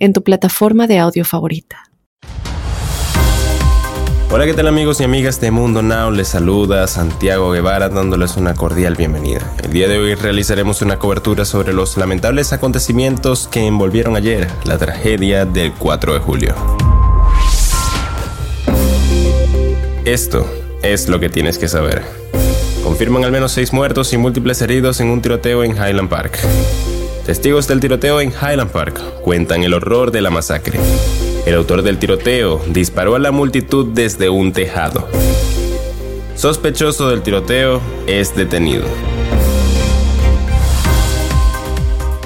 en tu plataforma de audio favorita. Hola, ¿qué tal amigos y amigas de Mundo Now? Les saluda Santiago Guevara dándoles una cordial bienvenida. El día de hoy realizaremos una cobertura sobre los lamentables acontecimientos que envolvieron ayer la tragedia del 4 de julio. Esto es lo que tienes que saber. Confirman al menos seis muertos y múltiples heridos en un tiroteo en Highland Park. Testigos del tiroteo en Highland Park cuentan el horror de la masacre. El autor del tiroteo disparó a la multitud desde un tejado. Sospechoso del tiroteo es detenido.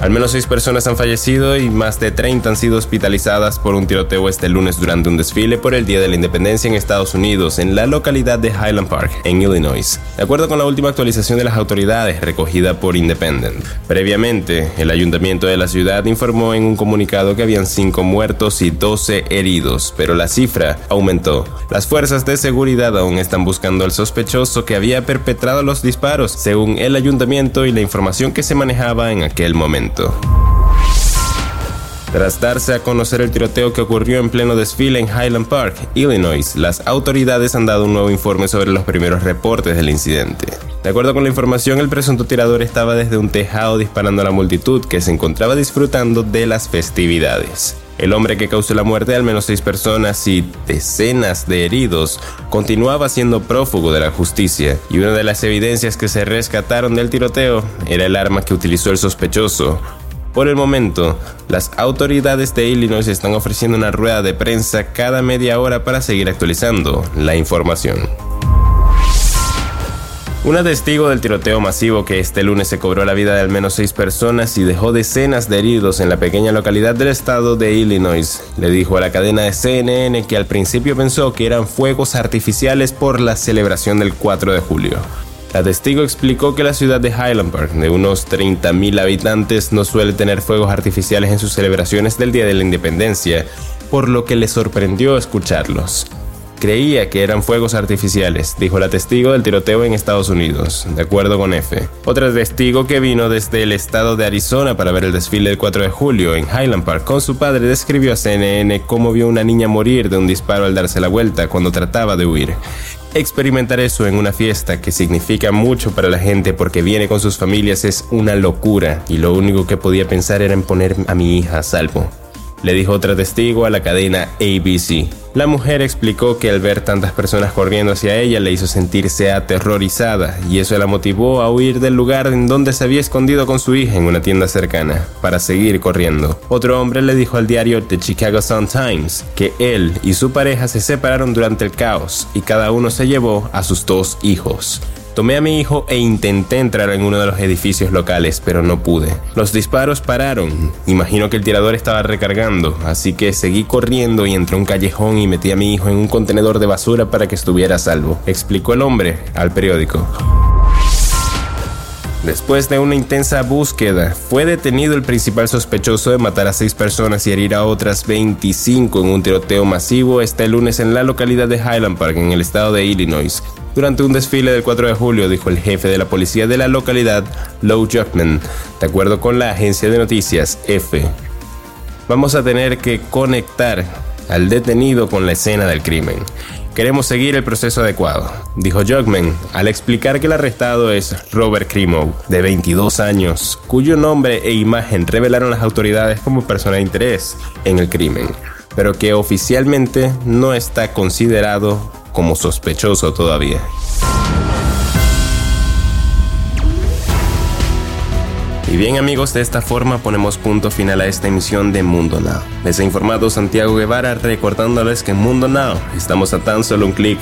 Al menos seis personas han fallecido y más de 30 han sido hospitalizadas por un tiroteo este lunes durante un desfile por el Día de la Independencia en Estados Unidos, en la localidad de Highland Park, en Illinois, de acuerdo con la última actualización de las autoridades recogida por Independent. Previamente, el ayuntamiento de la ciudad informó en un comunicado que habían 5 muertos y 12 heridos, pero la cifra aumentó. Las fuerzas de seguridad aún están buscando al sospechoso que había perpetrado los disparos, según el ayuntamiento y la información que se manejaba en aquel momento. Tras darse a conocer el tiroteo que ocurrió en pleno desfile en Highland Park, Illinois, las autoridades han dado un nuevo informe sobre los primeros reportes del incidente. De acuerdo con la información, el presunto tirador estaba desde un tejado disparando a la multitud que se encontraba disfrutando de las festividades. El hombre que causó la muerte de al menos seis personas y decenas de heridos continuaba siendo prófugo de la justicia y una de las evidencias que se rescataron del tiroteo era el arma que utilizó el sospechoso. Por el momento, las autoridades de Illinois están ofreciendo una rueda de prensa cada media hora para seguir actualizando la información. Una testigo del tiroteo masivo que este lunes se cobró la vida de al menos seis personas y dejó decenas de heridos en la pequeña localidad del estado de Illinois le dijo a la cadena de CNN que al principio pensó que eran fuegos artificiales por la celebración del 4 de julio. La testigo explicó que la ciudad de Highland Park, de unos 30.000 habitantes, no suele tener fuegos artificiales en sus celebraciones del Día de la Independencia, por lo que le sorprendió escucharlos. Creía que eran fuegos artificiales, dijo la testigo del tiroteo en Estados Unidos, de acuerdo con F. Otra testigo que vino desde el estado de Arizona para ver el desfile del 4 de julio en Highland Park con su padre describió a CNN cómo vio una niña morir de un disparo al darse la vuelta cuando trataba de huir. Experimentar eso en una fiesta que significa mucho para la gente porque viene con sus familias es una locura y lo único que podía pensar era en poner a mi hija a salvo le dijo otra testigo a la cadena ABC. La mujer explicó que al ver tantas personas corriendo hacia ella le hizo sentirse aterrorizada y eso la motivó a huir del lugar en donde se había escondido con su hija en una tienda cercana, para seguir corriendo. Otro hombre le dijo al diario The Chicago Sun-Times que él y su pareja se separaron durante el caos y cada uno se llevó a sus dos hijos. Tomé a mi hijo e intenté entrar en uno de los edificios locales, pero no pude. Los disparos pararon. Imagino que el tirador estaba recargando, así que seguí corriendo y entré a un callejón y metí a mi hijo en un contenedor de basura para que estuviera a salvo, explicó el hombre al periódico. Después de una intensa búsqueda, fue detenido el principal sospechoso de matar a seis personas y herir a otras 25 en un tiroteo masivo este lunes en la localidad de Highland Park, en el estado de Illinois durante un desfile del 4 de julio, dijo el jefe de la policía de la localidad, Low Jackman, de acuerdo con la agencia de noticias F. Vamos a tener que conectar al detenido con la escena del crimen. Queremos seguir el proceso adecuado, dijo Jogman al explicar que el arrestado es Robert Crimo, de 22 años, cuyo nombre e imagen revelaron las autoridades como persona de interés en el crimen, pero que oficialmente no está considerado como sospechoso todavía. Y bien amigos, de esta forma ponemos punto final a esta emisión de Mundo Now. Les ha informado Santiago Guevara recordándoles que en Mundo Now estamos a tan solo un clic.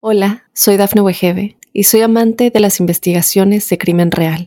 Hola, soy Dafne Wegebe y soy amante de las investigaciones de crimen real.